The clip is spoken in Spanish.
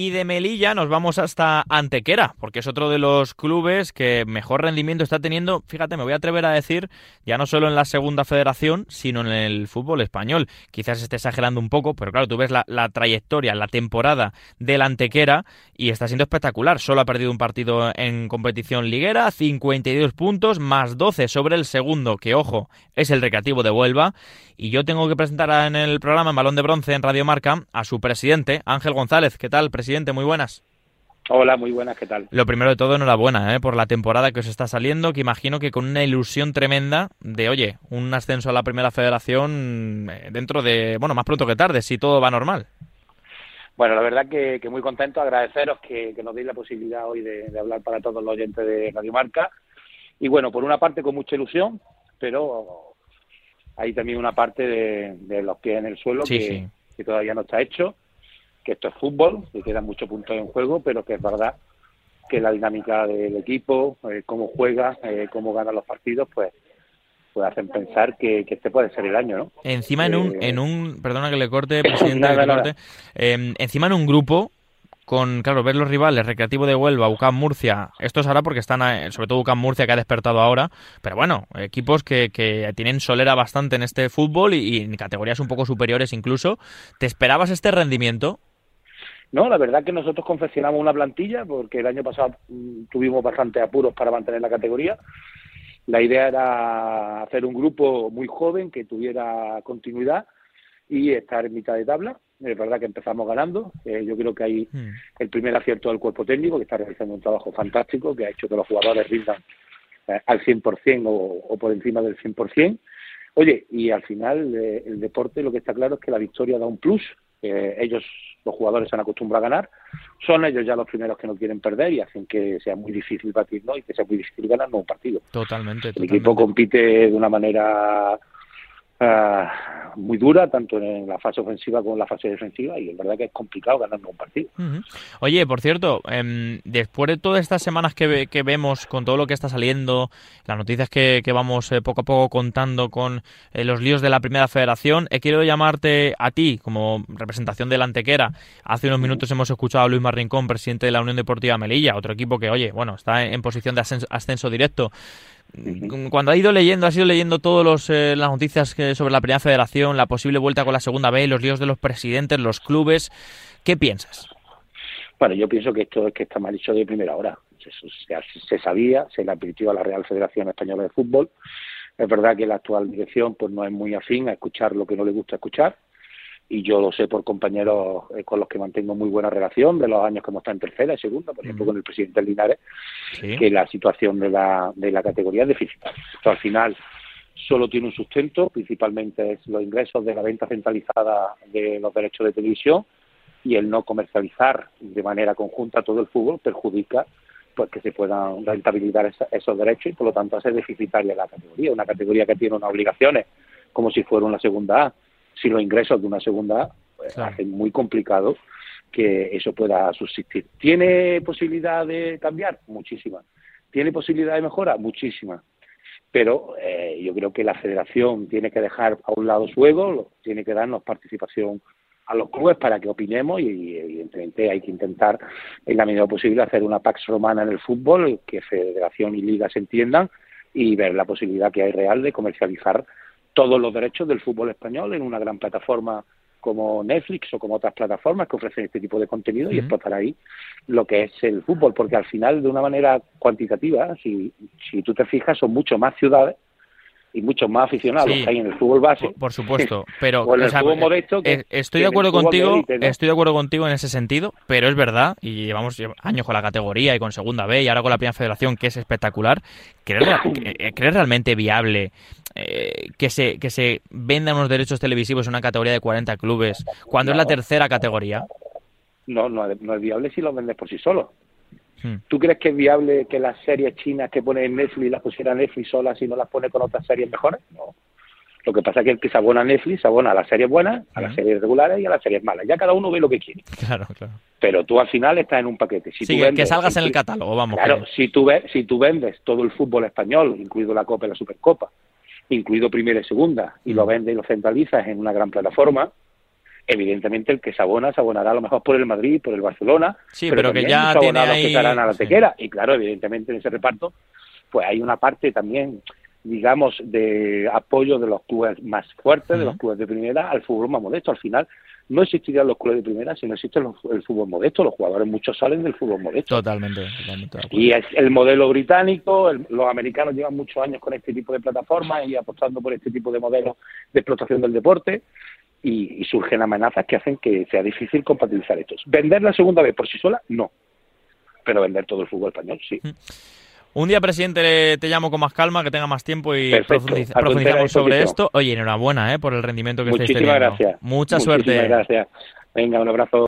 Y de Melilla nos vamos hasta Antequera, porque es otro de los clubes que mejor rendimiento está teniendo, fíjate, me voy a atrever a decir, ya no solo en la segunda federación, sino en el fútbol español. Quizás esté exagerando un poco, pero claro, tú ves la, trayectoria, la temporada del Antequera y está siendo espectacular. Solo ha perdido un partido en competición liguera, 52 puntos, más 12 sobre el segundo, que ojo, es el Recreativo de Huelva. Y yo tengo que presentar en el programa en Balón de Bronce en Radio Marca a su presidente, Ángel González. ¿Qué tal, presidente? Presidente, muy buenas. Hola, muy buenas, ¿qué tal? Lo primero de todo, enhorabuena ¿eh? por la temporada que os está saliendo, que imagino que con una ilusión tremenda de, oye, un ascenso a la primera federación eh, dentro de, bueno, más pronto que tarde, si todo va normal. Bueno, la verdad que, muy contento, agradeceros que, nos deis la posibilidad hoy de, hablar para todos los oyentes de Radio Marca. Y bueno, por una parte con mucha ilusión, pero hay también una parte de, los pies en el suelo que todavía no está hecho que esto es fútbol, que quedan muchos puntos en juego, pero que es verdad que la dinámica del equipo, eh, cómo juega, eh, cómo gana los partidos, pues pues hacen pensar que, este puede ser el año, ¿no? Encima en un, eh, en un perdona que le corte, presidente, que corte, em, encima en un grupo con, claro, ver los rivales, Recreativo de Huelva, UCAM Murcia, esto es ahora porque están, sobre todo UCAM Murcia que ha despertado ahora, pero bueno, equipos que, que tienen solera bastante en este fútbol y, y, en categorías un poco superiores incluso. ¿Te esperabas este rendimiento? No, la verdad que nosotros confeccionamos una plantilla porque el año pasado mm, tuvimos bastante apuros para mantener la categoría. La idea era hacer un grupo muy joven que tuviera continuidad y estar en mitad de tabla. Es verdad que empezamos ganando. Eh, yo creo que hay hmm. el primer acierto del cuerpo técnico, que está realizando un trabajo fantástico, que ha hecho que los jugadores rindan eh, al 100% o, o por encima del 100%. Oye, y al final eh, el deporte lo que está claro es que la victoria da un plus. ellos los jugadores se han acostumbrado a ganar, son ellos ya los primeros que no quieren perder y hacen que sea muy difícil batir ¿no? y que sea muy difícil ganar un partido. Totalmente. El equipo compite de una manera Ah, muy dura, tanto en la fase ofensiva como en la fase defensiva, y es verdad que es complicado ganar un partido. Oye, por cierto, em, después de todas estas semanas que, que, vemos, con todo lo que está saliendo, las noticias que, que vamos eh, poco a poco contando con eh, los líos de la primera federación, he querido llamarte a ti como representación de la Antequera. Hace unos minutos hemos escuchado a Luis Marrincón, presidente de la Unión Deportiva Melilla, otro equipo que, oye, bueno, está en, posición de ascenso directo. Cuando ha ido leyendo, ha ido leyendo todas eh, las noticias sobre la primera federación, la posible vuelta con la segunda B, los líos de los presidentes, los clubes, ¿qué piensas? Bueno, yo pienso que esto es que está mal hecho de primera hora. Se, se, sabía, se le advirtió a la Real Federación Española de Fútbol. Es verdad que la actual dirección pues no es muy afín a escuchar lo que no le gusta escuchar y yo lo sé por compañeros eh, con los que mantengo muy buena relación de los años que hemos estado en tercera y segunda, por ejemplo con el presidente Linares, que la situación de la, de la categoría es deficitaria. Esto al final solo tiene un sustento, principalmente es los ingresos de la venta centralizada de los derechos de televisión y el no comercializar de manera conjunta todo el fútbol perjudica pues que se puedan rentabilizar esos derechos y por lo tanto hace deficitaria la categoría, una categoría que tiene unas obligaciones como si fuera una segunda A si los ingresos de una segunda pues, hacen muy complicado que eso pueda subsistir. ¿Tiene posibilidad de cambiar? Muchísima. ¿Tiene posibilidad de mejora? Muchísima. Pero eh, yo creo que la federación tiene que dejar a un lado su ego, tiene que darnos participación a los clubes para que opinemos y evidentemente hay que intentar en la medida posible hacer una pax romana en el fútbol, que federación y liga se entiendan y ver la posibilidad que hay real de comercializar todos los derechos del fútbol español en una gran plataforma como Netflix o como otras plataformas que ofrecen este tipo de contenido y explotar ahí lo que es el fútbol, porque al final, de una manera cuantitativa, si, si tú te fijas, son mucho más ciudades y muchos más aficionados que hay en el fútbol base. Por, supuesto, pero estoy de acuerdo contigo, estoy de acuerdo contigo en ese sentido, pero es verdad y llevamos años con la categoría y con Segunda B y ahora con la Primera Federación que es espectacular. ¿Crees, eh, realmente viable eh, que se que se vendan unos derechos televisivos en una categoría de 40 clubes cuando es la tercera categoría? No, no, no es viable si lo vendes por sí solo. Hmm. ¿Tú crees que es viable que las series chinas que pone en Netflix las pusiera Netflix solas y no las pone con otras series mejores? No. Lo que pasa es que el que se abona a Netflix se abona a las series buenas, a las hmm. series regulares y a las series malas. Ya cada uno ve lo que quiere. Claro, claro. Pero tú al final estás en un paquete. Si sí, que salgas en el catálogo, vamos. Claro, si tú, si tú vendes todo el fútbol español, incluido la Copa y la Supercopa, incluido primera y segunda, y lo hmm. vendes y lo centralizas en una gran plataforma, evidentemente el que se abona se abonará a lo mejor por el Madrid, por el Barcelona, sí, pero, que ya tiene ahí... que estarán a la tequera. Y claro, evidentemente en ese reparto, pues hay una parte también, digamos, de apoyo de los clubes más fuertes, de los clubes de primera, al fútbol más modesto. Al final, no existirían los clubes de primera si no existe el fútbol modesto. Los jugadores muchos salen del fútbol modesto. Totalmente. totalmente y es el modelo británico, los americanos llevan muchos años con este tipo de plataformas y apostando por este tipo de modelos de explotación del deporte y, surgen amenazas que hacen que sea difícil compatibilizar estos. Vender la segunda vez por sí sola, no. Pero vender todo el fútbol español, sí. Un día, presidente, te llamo con más calma, que tenga más tiempo y profundizamos sobre esto. Oye, enhorabuena ¿eh? por el rendimiento que estáis teniendo. Gracias. Mucha Muchísimas suerte. gracias. Venga, un abrazo.